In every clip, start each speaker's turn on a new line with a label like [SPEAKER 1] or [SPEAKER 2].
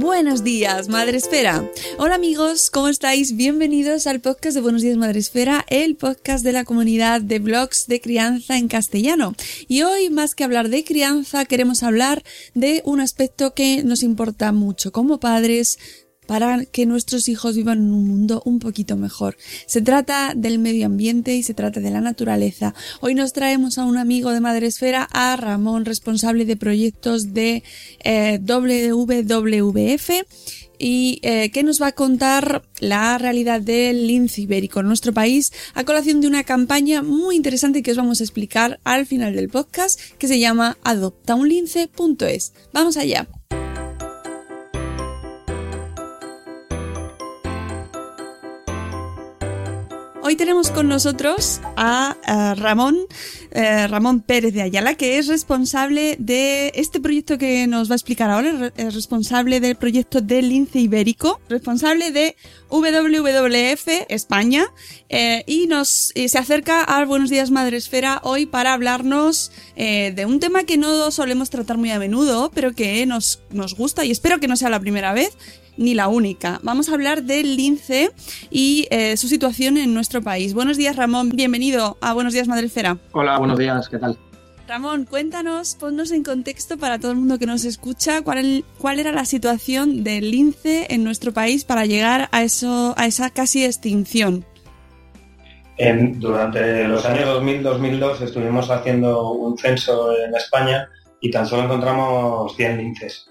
[SPEAKER 1] Buenos días, Madre Esfera. Hola amigos, ¿cómo estáis? Bienvenidos al podcast de Buenos días, Madre Esfera, el podcast de la comunidad de blogs de crianza en castellano. Y hoy, más que hablar de crianza, queremos hablar de un aspecto que nos importa mucho como padres, para que nuestros hijos vivan en un mundo un poquito mejor. Se trata del medio ambiente y se trata de la naturaleza. Hoy nos traemos a un amigo de Madresfera, a Ramón, responsable de proyectos de eh, WWF y eh, que nos va a contar la realidad del lince ibérico en nuestro país a colación de una campaña muy interesante que os vamos a explicar al final del podcast que se llama adoptaunlince.es. Vamos allá. Hoy tenemos con nosotros a, Ramón, eh, Ramón Pérez de Ayala, que es responsable de este proyecto que nos va a explicar ahora, es responsable del proyecto del lince ibérico, responsable de WWF España, eh, y nos se acerca al Buenos Días Madre Esfera hoy para hablarnos eh, de un tema que no solemos tratar muy a menudo, pero que nos, nos gusta y espero que no sea la primera vez, ni la única. Vamos a hablar del lince y eh, su situación en nuestro país. Buenos días, Ramón. Bienvenido a Buenos Días, Madre Esfera.
[SPEAKER 2] Hola, buenos días. ¿Qué tal?
[SPEAKER 1] Ramón, cuéntanos, ponnos en contexto para todo el mundo que nos escucha cuál, cuál era la situación del lince en nuestro país para llegar a, eso, a esa casi extinción.
[SPEAKER 2] En, durante los años 2000-2002 estuvimos haciendo un censo en España y tan solo encontramos 100 linces.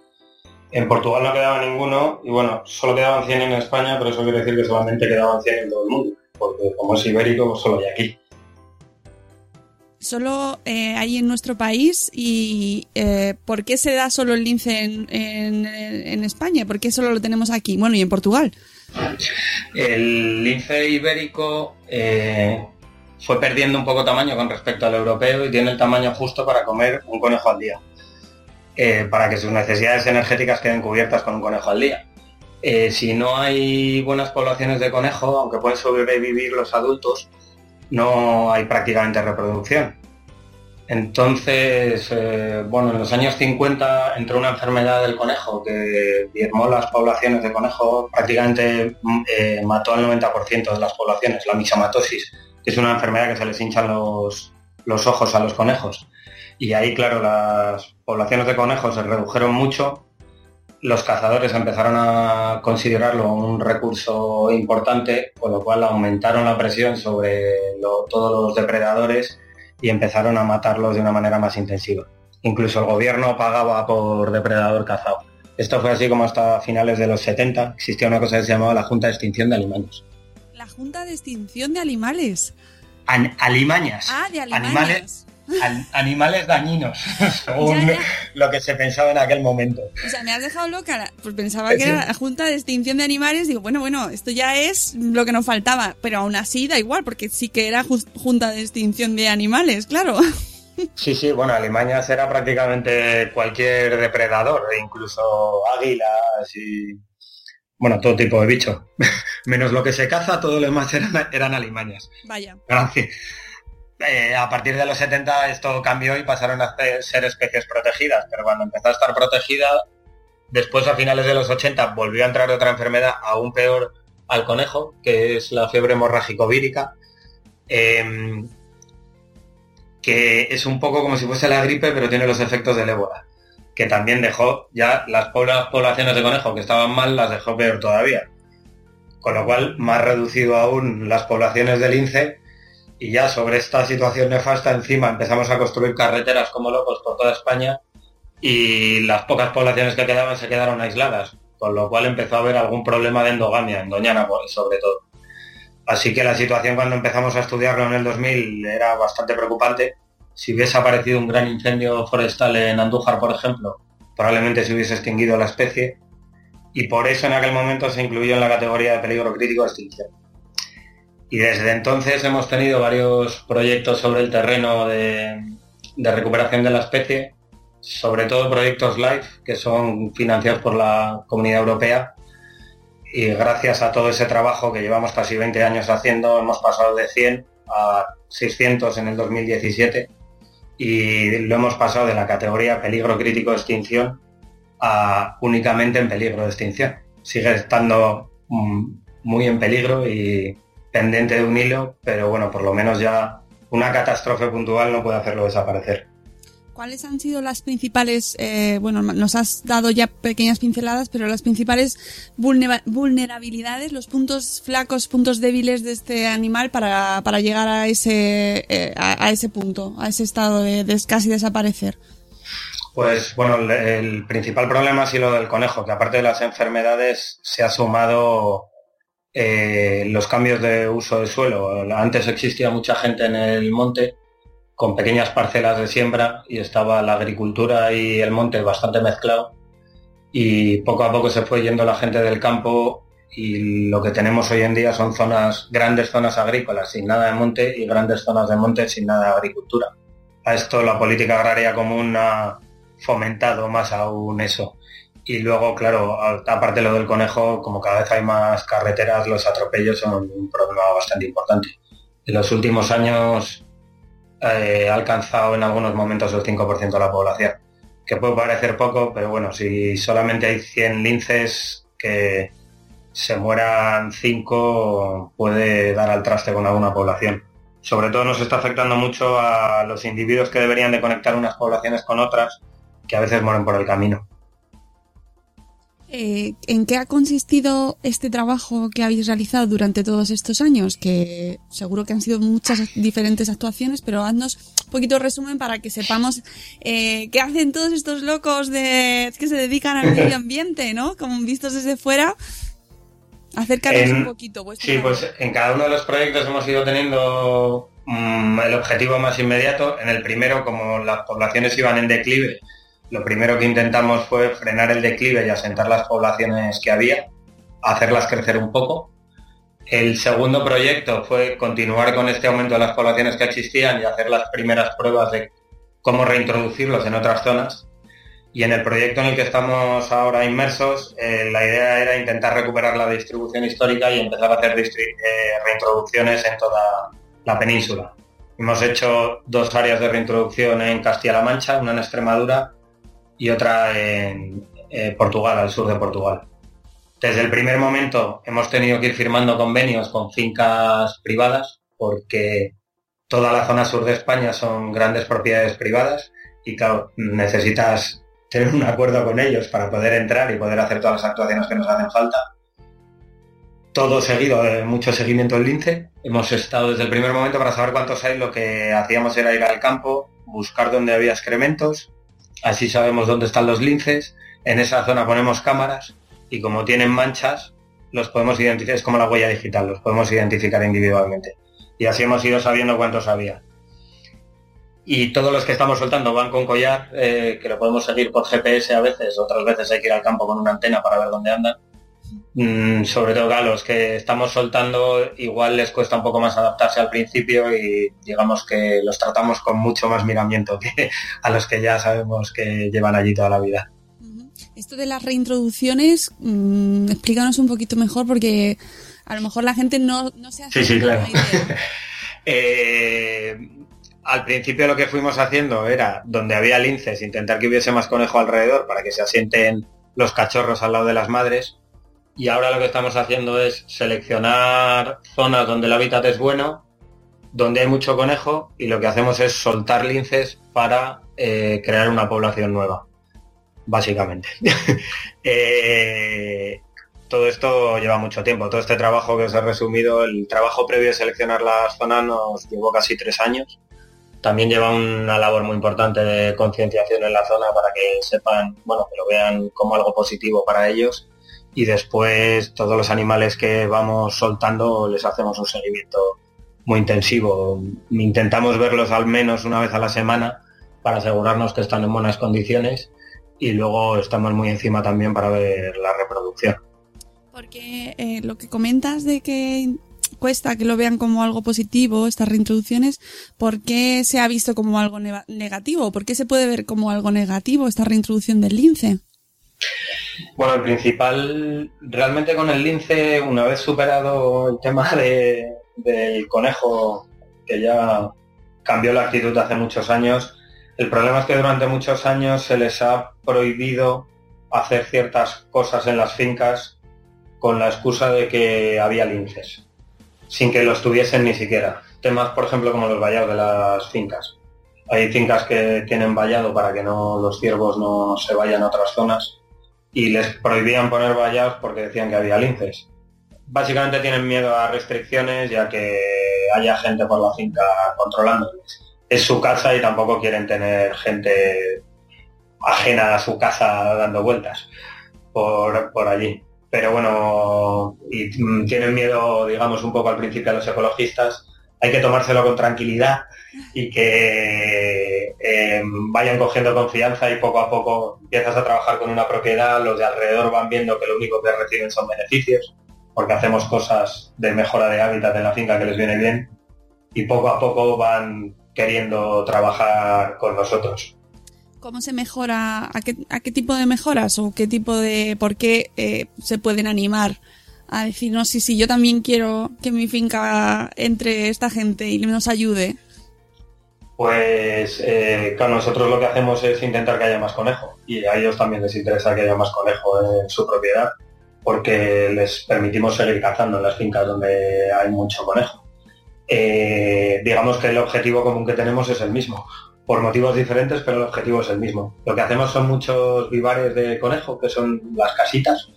[SPEAKER 2] En Portugal no quedaba ninguno y bueno, solo quedaban 100 en España, pero eso quiere decir que solamente quedaban 100 en todo el mundo, porque como es ibérico, pues solo hay aquí.
[SPEAKER 1] Solo eh, hay en nuestro país y eh, ¿por qué se da solo el lince en, en, en, España? ¿Por qué solo lo tenemos aquí? Bueno, y en Portugal.
[SPEAKER 2] El lince ibérico eh, fue perdiendo un poco tamaño con respecto al europeo y tiene el tamaño justo para comer un conejo al día. Eh, para que sus necesidades energéticas queden cubiertas con un conejo al día. Eh, si no hay buenas poblaciones de conejo, aunque pueden sobrevivir los adultos, no hay prácticamente reproducción. Entonces, eh, bueno, en los años 50 entró una enfermedad del conejo que diezmó las poblaciones de conejo, prácticamente eh, mató al 90% de las poblaciones, la mixomatosis, que es una enfermedad que se les hinchan los, los ojos a los conejos. Y ahí, claro, las poblaciones de conejos se redujeron mucho, los cazadores empezaron a considerarlo un recurso importante, con lo cual aumentaron la presión sobre lo, todos los depredadores y empezaron a matarlos de una manera más intensiva. Incluso el gobierno pagaba por depredador cazado. Esto fue así como hasta finales de los 70 existía una cosa que se llamaba la Junta de Extinción de Alimañas.
[SPEAKER 1] La Junta de Extinción de Animales.
[SPEAKER 2] An alimañas.
[SPEAKER 1] Ah, de alimañas.
[SPEAKER 2] Animales An animales dañinos, según ya, ya. lo que se pensaba en aquel momento.
[SPEAKER 1] O sea, me has dejado loca, pues pensaba que sí. era la Junta de Extinción de Animales, digo, bueno, bueno, esto ya es lo que nos faltaba, pero aún así da igual, porque sí que era Junta de Extinción de Animales, claro.
[SPEAKER 2] Sí, sí, bueno, Alimañas era prácticamente cualquier depredador, incluso águilas y, bueno, todo tipo de bicho. Menos lo que se caza, todo lo demás eran, eran alimañas.
[SPEAKER 1] Vaya.
[SPEAKER 2] Gracias. Eh, a partir de los 70 esto cambió y pasaron a ser especies protegidas, pero cuando empezó a estar protegida, después a finales de los 80 volvió a entrar otra enfermedad aún peor al conejo, que es la fiebre hemorrágico vírica, em, que es un poco como si fuese la gripe, pero tiene los efectos del ébola, que también dejó ya las poblaciones de conejo que estaban mal, las dejó peor todavía. Con lo cual, más reducido aún las poblaciones del lince y ya sobre esta situación nefasta encima empezamos a construir carreteras como locos por toda España y las pocas poblaciones que quedaban se quedaron aisladas, con lo cual empezó a haber algún problema de endogamia, en Doñana sobre todo. Así que la situación cuando empezamos a estudiarlo en el 2000 era bastante preocupante. Si hubiese aparecido un gran incendio forestal en Andújar, por ejemplo, probablemente se hubiese extinguido la especie y por eso en aquel momento se incluyó en la categoría de peligro crítico de extinción. Y desde entonces hemos tenido varios proyectos sobre el terreno de, recuperación de la especie, sobre todo proyectos LIFE, que son financiados por la Comunidad Europea. Y gracias a todo ese trabajo que llevamos casi 20 años haciendo, hemos pasado de 100 a 600 en el 2017 y lo hemos pasado de la categoría peligro crítico de extinción a únicamente en peligro de extinción. Sigue estando mm, muy en peligro y pendiente de un hilo, pero bueno, por lo menos ya una catástrofe puntual no puede hacerlo desaparecer.
[SPEAKER 1] ¿Cuáles han sido las principales, eh, bueno, nos has dado ya pequeñas pinceladas, pero las principales vulnerabilidades, los puntos flacos, puntos débiles de este animal para, para llegar a ese, eh, a, ese punto, a ese estado de, de, casi desaparecer?
[SPEAKER 2] Pues bueno, el, el principal problema ha sido lo del conejo, que aparte de las enfermedades se ha sumado eh, los cambios de uso del suelo. Antes existía mucha gente en el monte con pequeñas parcelas de siembra y estaba la agricultura y el monte bastante mezclado y poco a poco se fue yendo la gente del campo y lo que tenemos hoy en día son zonas, grandes zonas agrícolas sin nada de monte y grandes zonas de monte sin nada de agricultura. A esto la política agraria común ha fomentado más aún eso. Y luego, claro, aparte lo del conejo, como cada vez hay más carreteras, los atropellos son un problema bastante importante. En los últimos años eh, ha alcanzado en algunos momentos el 5% de la población, que puede parecer poco, pero bueno, si solamente hay 100 linces que se mueran 5 puede dar al traste con alguna población. Sobre todo nos está afectando mucho a los individuos que deberían de conectar unas poblaciones con otras, que a veces mueren por el camino.
[SPEAKER 1] Eh, ¿En qué ha consistido este trabajo que habéis realizado durante todos estos años? Que seguro que han sido muchas diferentes actuaciones, pero haznos un poquito resumen para que sepamos eh, qué hacen todos estos locos de que se dedican al medio ambiente, ¿no? Como vistos desde fuera. Acércanos un poquito.
[SPEAKER 2] Sí, pues en cada uno de los proyectos hemos ido teniendo mm, el objetivo más inmediato. En el primero, como las poblaciones iban en declive, lo primero que intentamos fue frenar el declive y asentar las poblaciones que había, hacerlas crecer un poco. El segundo proyecto fue continuar con este aumento de las poblaciones que existían y hacer las primeras pruebas de cómo reintroducirlos en otras zonas. Y en el proyecto en el que estamos ahora inmersos, eh, la idea era intentar recuperar la distribución histórica y empezar a hacer eh, reintroducciones en toda la península. Hemos hecho dos áreas de reintroducción en Castilla-La Mancha, una en Extremadura y otra en eh, Portugal, al sur de Portugal. Desde el primer momento hemos tenido que ir firmando convenios con fincas privadas porque toda la zona sur de España son grandes propiedades privadas y claro, necesitas tener un acuerdo con ellos para poder entrar y poder hacer todas las actuaciones que nos hacen falta. Todo seguido, eh, mucho seguimiento del lince. Hemos estado desde el primer momento para saber cuántos hay, lo que hacíamos era ir al campo, buscar dónde había excrementos, Así sabemos dónde están los linces. En esa zona ponemos cámaras y como tienen manchas, los podemos identificar, es como la huella digital, los podemos identificar individualmente. Y así hemos ido sabiendo cuántos había. Y todos los que estamos soltando van con collar, eh, que lo podemos seguir por GPS a veces, otras veces hay que ir al campo con una antena para ver dónde andan. Mm, sobre todo a los que estamos soltando igual les cuesta un poco más adaptarse al principio y digamos que los tratamos con mucho más miramiento que a los que ya sabemos que llevan allí toda la vida.
[SPEAKER 1] Esto de las reintroducciones, mm, explícanos un poquito mejor porque a lo mejor la gente no, se hace
[SPEAKER 2] sí, sí, claro. Eh, al principio lo que fuimos haciendo era, donde había linces, intentar que hubiese más conejo alrededor para que se asienten los cachorros al lado de las madres. Y ahora lo que estamos haciendo es seleccionar zonas donde el hábitat es bueno, donde hay mucho conejo, y lo que hacemos es soltar linces para eh, crear una población nueva, básicamente. Eh, todo esto lleva mucho tiempo. Todo este trabajo que os he resumido, el trabajo previo de seleccionar las zonas nos llevó casi tres años. También lleva una labor muy importante de concienciación en la zona para que sepan, bueno, que lo vean como algo positivo para ellos. Y después todos los animales que vamos soltando les hacemos un seguimiento muy intensivo. Intentamos verlos al menos una vez a la semana para asegurarnos que están en buenas condiciones y luego estamos muy encima también para ver la reproducción.
[SPEAKER 1] Porque eh, lo que comentas de que cuesta que lo vean como algo positivo, estas reintroducciones, ¿por qué se ha visto como algo negativo? ¿Por qué se puede ver como algo negativo esta reintroducción del lince?
[SPEAKER 2] Bueno, el principal, realmente con el lince, una vez superado el tema de, del conejo, que ya cambió la actitud hace muchos años, el problema es que durante muchos años se les ha prohibido hacer ciertas cosas en las fincas con la excusa de que había linces, sin que los tuviesen ni siquiera. Temas, por ejemplo, como los vallados de las fincas. Hay fincas que tienen vallado para que no los ciervos no se vayan a otras zonas y les prohibían poner vallados porque decían que había linces. Básicamente tienen miedo a restricciones ya que haya gente por la finca controlándoles es su casa y tampoco quieren tener gente ajena a su casa dando vueltas por, allí. Pero bueno, y tienen miedo, digamos, un poco al principio a los ecologistas. Hay que tomárselo con tranquilidad y que eh, vayan cogiendo confianza y poco a poco empiezas a trabajar con una propiedad, los de alrededor van viendo que lo único que reciben son beneficios, porque hacemos cosas de mejora de hábitat en la finca que les viene bien y poco a poco van queriendo trabajar con nosotros.
[SPEAKER 1] ¿Cómo se mejora? ¿A qué, tipo de mejoras o qué tipo de... por qué eh, se pueden animar a decir, no, sí, sí, yo también quiero que mi finca entre esta gente y nos ayude?
[SPEAKER 2] Pues eh, nosotros lo que hacemos es intentar que haya más conejo y a ellos también les interesa que haya más conejo en su propiedad porque les permitimos seguir cazando en las fincas donde hay mucho conejo. Eh, digamos que el objetivo común que tenemos es el mismo, por motivos diferentes, pero el objetivo es el mismo. Lo que hacemos son muchos vivares de conejo, que son las casitas,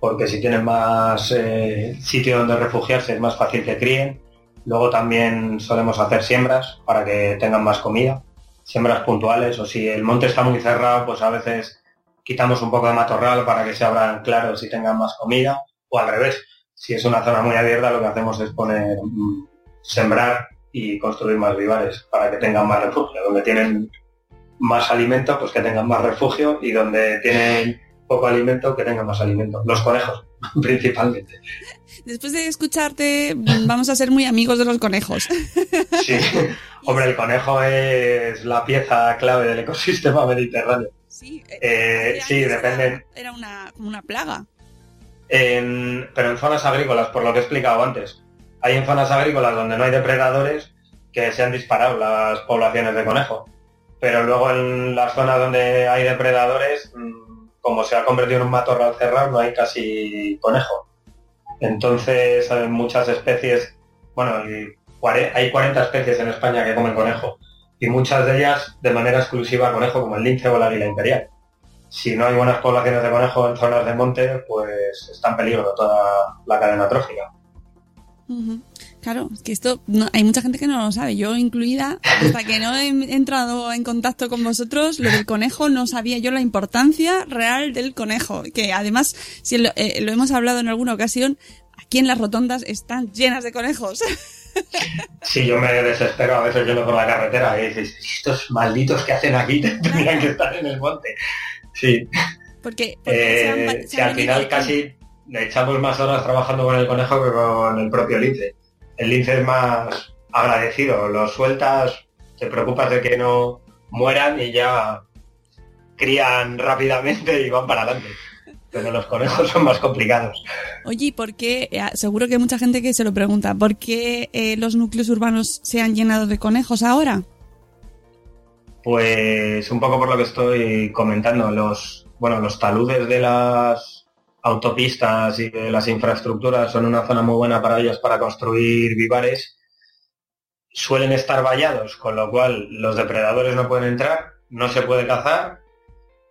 [SPEAKER 2] porque si tienen más eh, sitio donde refugiarse es más fácil que críen. Luego también solemos hacer siembras para que tengan más comida, siembras puntuales, o si el monte está muy cerrado, pues a veces quitamos un poco de matorral para que se abran claros y tengan más comida, o al revés. Si es una zona muy abierta, lo que hacemos es poner mm, sembrar y construir más vivares para que tengan más refugio. Donde tienen más alimento, pues que tengan más refugio y donde tienen poco alimento, que tengan más alimento. Los conejos, principalmente.
[SPEAKER 1] Después de escucharte, vamos a ser muy amigos de los conejos.
[SPEAKER 2] Sí, hombre, el conejo es la pieza clave del ecosistema mediterráneo.
[SPEAKER 1] Sí,
[SPEAKER 2] eh, sí depende.
[SPEAKER 1] Era una, una plaga.
[SPEAKER 2] pero en zonas agrícolas, por lo que he explicado antes hay en zonas agrícolas donde no hay depredadores que se han disparado las poblaciones de conejo. Pero luego en las zonas donde hay depredadores, mm, como se ha convertido en un matorral cerrado, no hay casi conejo. Entonces muchas especies, bueno, hay 40 especies en España que comen conejo y muchas de ellas de manera exclusiva conejo, como el lince o la águila imperial. Si no hay buenas poblaciones de conejo en zonas de monte, pues está en peligro toda la cadena trófica.
[SPEAKER 1] Claro, es que esto hay mucha gente que no lo sabe, yo incluida, hasta que no he entrado en contacto con vosotros, lo del conejo no sabía yo la importancia real del conejo, que además, si lo, eh, lo hemos hablado en alguna ocasión, aquí en las rotondas están llenas de conejos.
[SPEAKER 2] Sí, yo me desespero a veces yendo por la carretera y dices, estos malditos que hacen aquí tendrían que estar en el monte. Sí.
[SPEAKER 1] Porque,
[SPEAKER 2] eh, si al final casi le echamos más horas trabajando con el conejo que con el propio lince. El lince es más agradecido, lo sueltas, te preocupas de que no mueran y ya crían rápidamente y van para adelante. Pero los conejos son más complicados.
[SPEAKER 1] Oye, ¿por qué? Eh, seguro que hay mucha gente que se lo pregunta. ¿Por qué eh, los núcleos urbanos se han llenado de conejos ahora?
[SPEAKER 2] Pues un poco por lo que estoy comentando, los, bueno, los taludes de las autopistas y las infraestructuras son una zona muy buena para ellos para construir vivares. Suelen estar vallados, con lo cual los depredadores no pueden entrar, no se puede cazar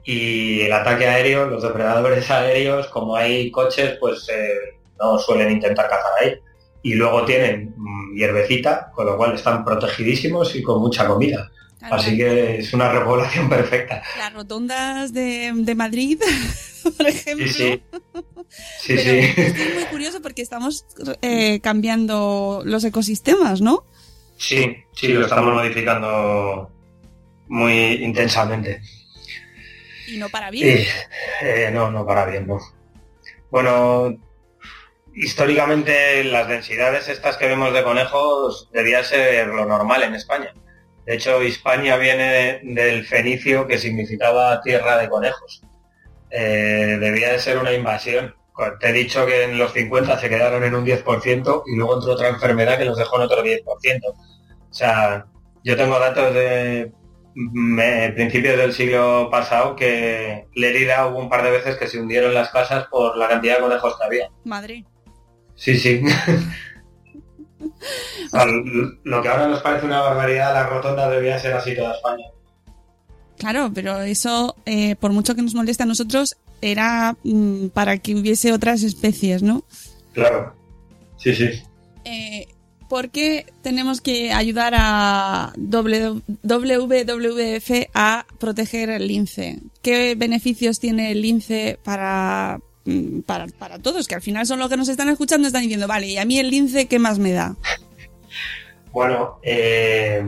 [SPEAKER 2] y el ataque aéreo, los depredadores aéreos, como hay coches, pues eh, no suelen intentar cazar ahí. Y luego tienen mm, hierbecita, con lo cual están protegidísimos y con mucha comida. Así que es una repoblación perfecta.
[SPEAKER 1] Las rotondas de, de Madrid, por ejemplo.
[SPEAKER 2] Sí, sí. Sí,
[SPEAKER 1] Pero
[SPEAKER 2] sí.
[SPEAKER 1] Estoy muy curioso porque estamos eh, cambiando los ecosistemas, ¿no?
[SPEAKER 2] Sí, sí, lo estamos modificando muy intensamente.
[SPEAKER 1] Y no para bien.
[SPEAKER 2] Y, eh, no, no para bien, no. Bueno, históricamente las densidades estas que vemos de conejos debía ser lo normal en España. De hecho, Hispania viene del fenicio que significaba tierra de conejos. Eh, debía de ser una invasión. Te he dicho que en los 50 se quedaron en un 10% y luego entró otra enfermedad que los dejó en otro 10%. O sea, yo tengo datos de me- principios del siglo pasado que Lerida hubo un par de veces que se hundieron las casas por la cantidad de conejos que había.
[SPEAKER 1] Madre.
[SPEAKER 2] Sí, sí. Lo que ahora nos parece una barbaridad, la rotonda debía ser así toda España.
[SPEAKER 1] Claro, pero eso, eh, por mucho que nos moleste a nosotros, era mm, para que hubiese otras especies, ¿no?
[SPEAKER 2] Claro. Sí, sí.
[SPEAKER 1] Eh, ¿Por qué tenemos que ayudar a WWF a proteger el lince? ¿Qué beneficios tiene el lince para, para, para todos? Que al final son los que nos están escuchando están diciendo, vale, ¿y a mí el lince qué más me da?
[SPEAKER 2] Bueno, eh,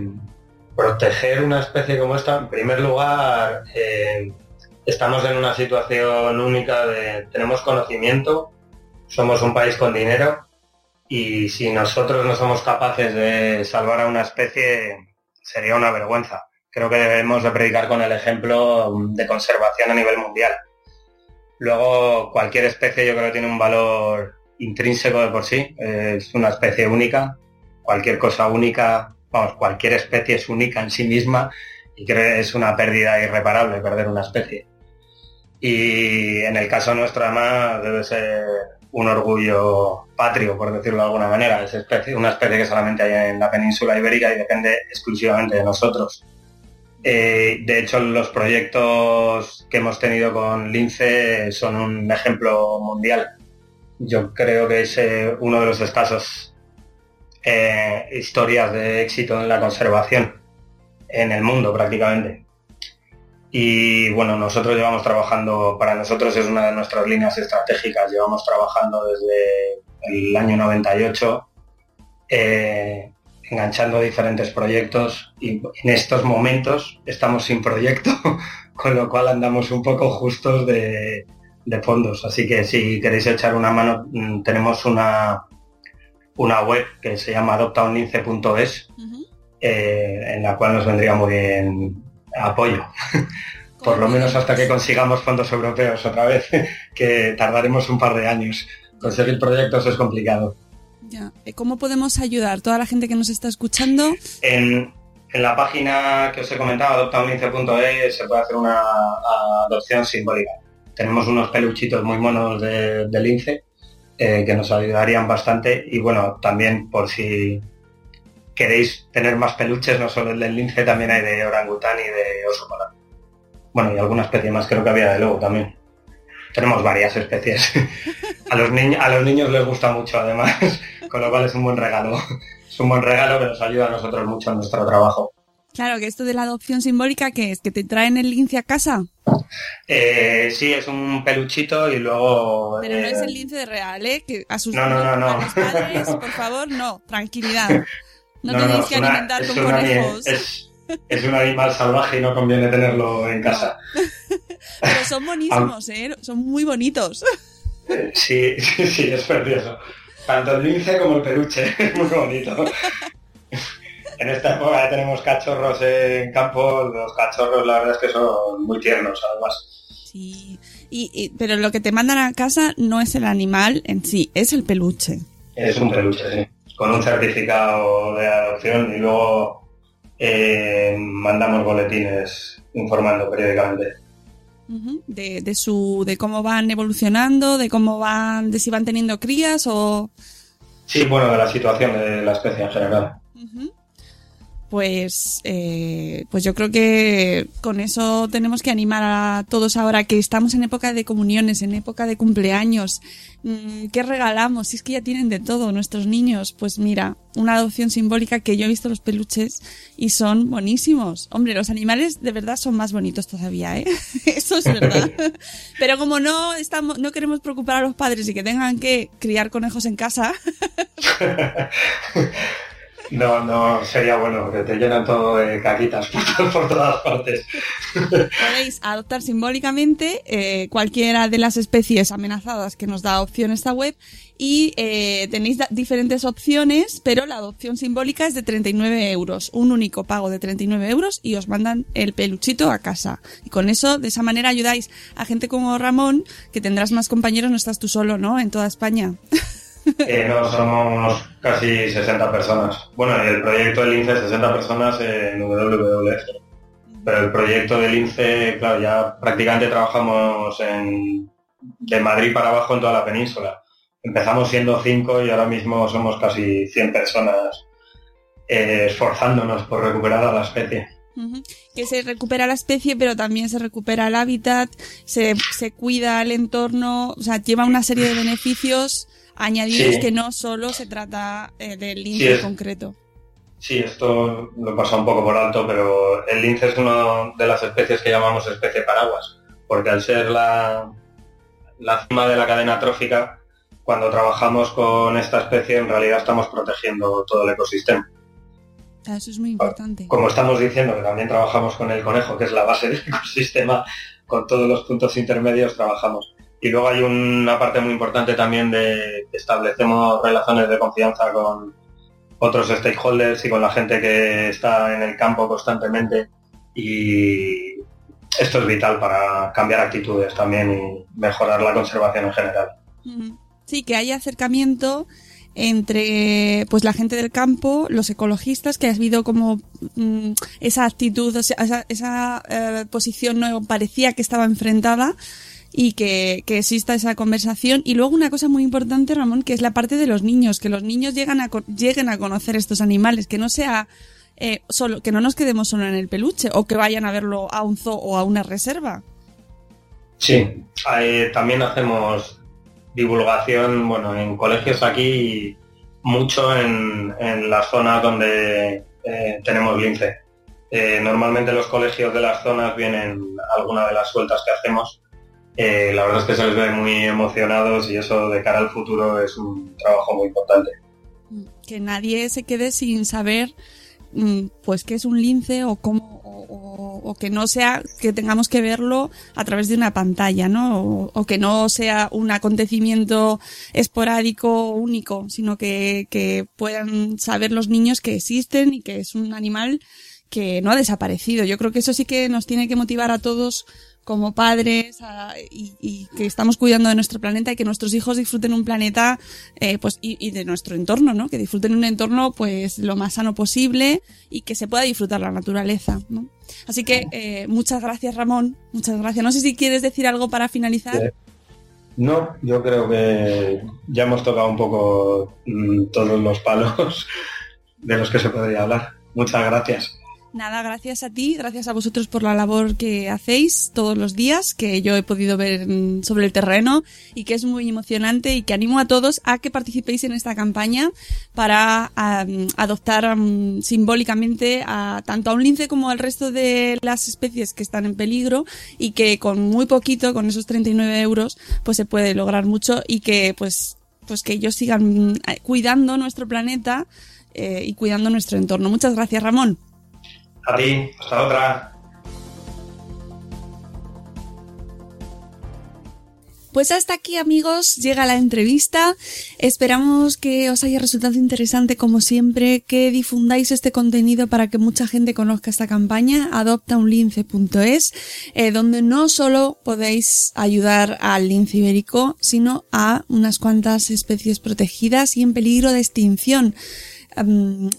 [SPEAKER 2] proteger una especie como esta, en primer lugar, eh, estamos en una situación única de tenemos conocimiento, somos un país con dinero y si nosotros no somos capaces de salvar a una especie sería una vergüenza. Creo que debemos de predicar con el ejemplo de conservación a nivel mundial. Luego, cualquier especie yo creo que tiene un valor intrínseco de por sí, es una especie única, cualquier cosa única, vamos, cualquier especie es única en sí misma y creo que es una pérdida irreparable perder una especie. Y en el caso nuestro además debe ser un orgullo patrio, por decirlo de alguna manera. Es especie- una especie que solamente hay en la península ibérica y depende exclusivamente de nosotros. Eh, de hecho, los proyectos que hemos tenido con Lince son un ejemplo mundial. Yo creo que es eh, uno de los escasos eh, historias de éxito en la conservación en el mundo prácticamente. Y bueno, nosotros llevamos trabajando, para nosotros es una de nuestras líneas estratégicas, llevamos trabajando desde el año 98, eh, enganchando diferentes proyectos y en estos momentos estamos sin proyecto, con lo cual andamos un poco justos de, de fondos. Así que si queréis echar una mano, mm, tenemos una, una web que se llama adoptaunlince.es, eh, en la cual nos vendría muy bien apoyo. Por lo menos hasta que consigamos fondos europeos otra vez, que tardaremos un par de años. Conseguir proyectos es complicado.
[SPEAKER 1] Ya. Eh, ¿Cómo podemos ayudar? Toda la gente que nos está escuchando,
[SPEAKER 2] En, en la página que os he comentado, adoptaunlince.es, se puede hacer una adopción simbólica. Tenemos unos peluchitos muy monos de, de lince eh, que nos ayudarían bastante y bueno, también por si queréis tener más peluches, no solo el del lince, también hay de orangután y de oso polar. Bueno, y alguna especie más, creo que había de lobo también. Tenemos varias especies. A los, niños a los niños les gusta mucho además, con lo cual es un buen regalo. Es un buen regalo que nos ayuda a nosotros mucho en nuestro trabajo.
[SPEAKER 1] claro que esto de la adopción simbólica, que es? ¿Que te traen el lince a casa?
[SPEAKER 2] Eh, sí, es un peluchito y luego...
[SPEAKER 1] Pero no
[SPEAKER 2] eh,
[SPEAKER 1] es el lince de real, ¿eh? Que a sus
[SPEAKER 2] No, no, no, no.
[SPEAKER 1] a los padres, por favor, no, tranquilidad. No, tenéis que
[SPEAKER 2] una-
[SPEAKER 1] alimentar con
[SPEAKER 2] una-
[SPEAKER 1] conejos.
[SPEAKER 2] Es, es un animal salvaje y no conviene tenerlo en casa.
[SPEAKER 1] Pero son buenísimos, ¿eh? Son muy bonitos.
[SPEAKER 2] Sí, sí, sí, es precioso. Tanto el lince como el peluche, es muy bonito. En esta época ya tenemos cachorros en campo, los cachorros la verdad es que son muy tiernos además.
[SPEAKER 1] Sí. Y, y- pero lo que te mandan a casa no es el animal en sí, es el peluche.
[SPEAKER 2] Es un peluche, sí. Con un certificado de adopción y luego eh, mandamos boletines informando periódicamente.
[SPEAKER 1] De, de, su de cómo van evolucionando, de cómo van, de si van teniendo crías o
[SPEAKER 2] sí, bueno, de la situación de la especie en general
[SPEAKER 1] pues, eh, pues yo creo que con eso tenemos que animar a todos ahora que estamos en época de comuniones, en época de cumpleaños. Mm, ¿Qué regalamos? Si es que ya tienen de todo nuestros niños. Pues mira, una adopción simbólica que yo he visto los peluches y son buenísimos. Hombre, los animales de verdad son más bonitos todavía, ¿eh? Eso es verdad. Pero como no estamos, no queremos preocupar a los padres y que tengan que criar conejos en casa.
[SPEAKER 2] No, no, sería bueno, que te llenan todo de caquitas por, todas partes.
[SPEAKER 1] Podéis adoptar simbólicamente eh, cualquiera de las especies amenazadas que nos da opción esta web y eh, tenéis diferentes opciones, pero la adopción simbólica es de 39 euros, un único pago de 39 euros y os mandan el peluchito a casa. Y con eso, de esa manera ayudáis a gente como Ramón, que tendrás más compañeros, no estás tú solo, ¿no? En toda España.
[SPEAKER 2] Eh, no, somos casi 60 personas. Bueno, el proyecto del INCE 60 personas en WWF. Pero el proyecto del INCE, claro, ya prácticamente trabajamos en, de Madrid para abajo en toda la península. Empezamos siendo 5 y ahora mismo somos casi 100 personas eh, esforzándonos por recuperar a la especie.
[SPEAKER 1] Que se recupera la especie, pero también se recupera el hábitat, se, se cuida el entorno, o sea, lleva una serie de beneficios añadidos que no solo se trata eh, del lince en concreto.
[SPEAKER 2] Sí, esto lo pasa un poco por alto, pero el lince es una de las especies que llamamos especie paraguas, porque al ser la, la cima de la cadena trófica, cuando trabajamos con esta especie en realidad estamos protegiendo todo el ecosistema.
[SPEAKER 1] Ah, eso es muy importante.
[SPEAKER 2] Como estamos diciendo que también trabajamos con el conejo, que es la base del ecosistema, con todos los puntos intermedios trabajamos. Y luego hay una parte muy importante también de que establecemos relaciones de confianza con otros stakeholders y con la gente que está en el campo constantemente. Y esto es vital para cambiar actitudes también y mejorar la conservación en general.
[SPEAKER 1] Sí, que haya acercamiento entre pues la gente del campo, los ecologistas, que ha habido como mm, esa actitud, esa, esa eh, posición no parecía que estaba enfrentada y que, que, exista esa conversación. Y luego una cosa muy importante, Ramón, que es la parte de los niños, que los niños llegan a, lleguen a conocer estos animales, que no sea eh, solo, que no nos quedemos solo en el peluche o que vayan a verlo a un zoo o a una reserva.
[SPEAKER 2] Sí, también hacemos divulgación, bueno, en colegios aquí mucho en, en las zonas donde eh, tenemos lince. Eh, normalmente los colegios de las zonas vienen alguna de las sueltas que hacemos eh, la verdad es que se les ve muy emocionados y eso de cara al futuro es un trabajo muy importante.
[SPEAKER 1] Que nadie se quede sin saber mm, pues qué es un lince o cómo o, que no sea que tengamos que verlo a través de una pantalla, ¿no? O, que no sea un acontecimiento esporádico o único, sino que, que puedan saber los niños que existen y que es un animal que no ha desaparecido. Yo creo que eso sí que nos tiene que motivar a todos como padres y, que estamos cuidando de nuestro planeta y que nuestros hijos disfruten un planeta eh, pues y, de nuestro entorno, ¿no? Que disfruten un entorno pues lo más sano posible y que se pueda disfrutar la naturaleza, ¿no? Así que eh, muchas gracias Ramón, muchas gracias. No sé si quieres decir algo para finalizar. Eh,
[SPEAKER 2] no, yo creo que ya hemos tocado un poco mm, todos los palos de los que se podría hablar. Muchas gracias.
[SPEAKER 1] Nada, gracias a ti, gracias a vosotros por la labor que hacéis todos los días, que yo he podido ver sobre el terreno y que es muy emocionante y que animo a todos a que participéis en esta campaña para adoptar simbólicamente a tanto a un lince como al resto de las especies que están en peligro y que con muy poquito, con esos 39 euros, pues se puede lograr mucho y que pues pues que ellos sigan eh, cuidando nuestro planeta eh, y cuidando nuestro entorno. Muchas gracias, Ramón.
[SPEAKER 2] A ti, hasta otra.
[SPEAKER 1] Pues hasta aquí amigos llega la entrevista. Esperamos que os haya resultado interesante como siempre, que difundáis este contenido para que mucha gente conozca esta campaña, adoptaunlince.es, eh, donde no solo podéis ayudar al lince ibérico, sino a unas cuantas especies protegidas y en peligro de extinción.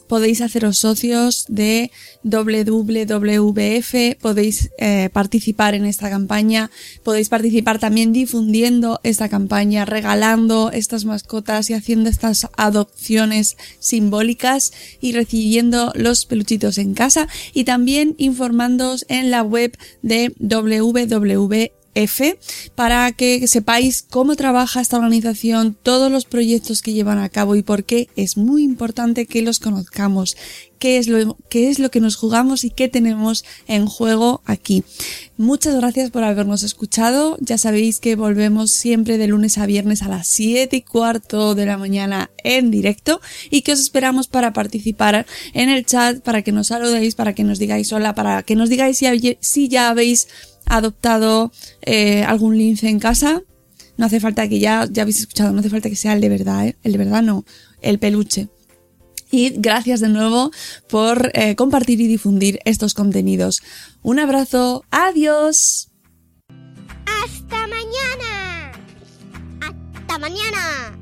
[SPEAKER 1] Podéis haceros socios de WWF, podéis eh, participar en esta campaña, podéis participar también difundiendo esta campaña, regalando estas mascotas y haciendo estas adopciones simbólicas y recibiendo los peluchitos en casa y también informándoos en la web de WWF F para que sepáis cómo trabaja esta organización, todos los proyectos que llevan a cabo y por qué es muy importante que los conozcamos, qué es lo, es lo que nos jugamos y qué tenemos en juego aquí. Muchas gracias por habernos escuchado. Ya sabéis que volvemos siempre de lunes a viernes a las 7 y cuarto de la mañana en directo y que os esperamos para participar en el chat, para que nos saludéis, para que nos digáis hola, para que nos digáis si, si ya habéis adoptado eh, algún lince en casa, no hace falta que ya, ya habéis escuchado, no hace falta que sea el de verdad, ¿eh? el de verdad no, el peluche. Y gracias de nuevo por eh, compartir y difundir estos contenidos. Un abrazo, adiós.
[SPEAKER 3] Hasta mañana. Hasta mañana.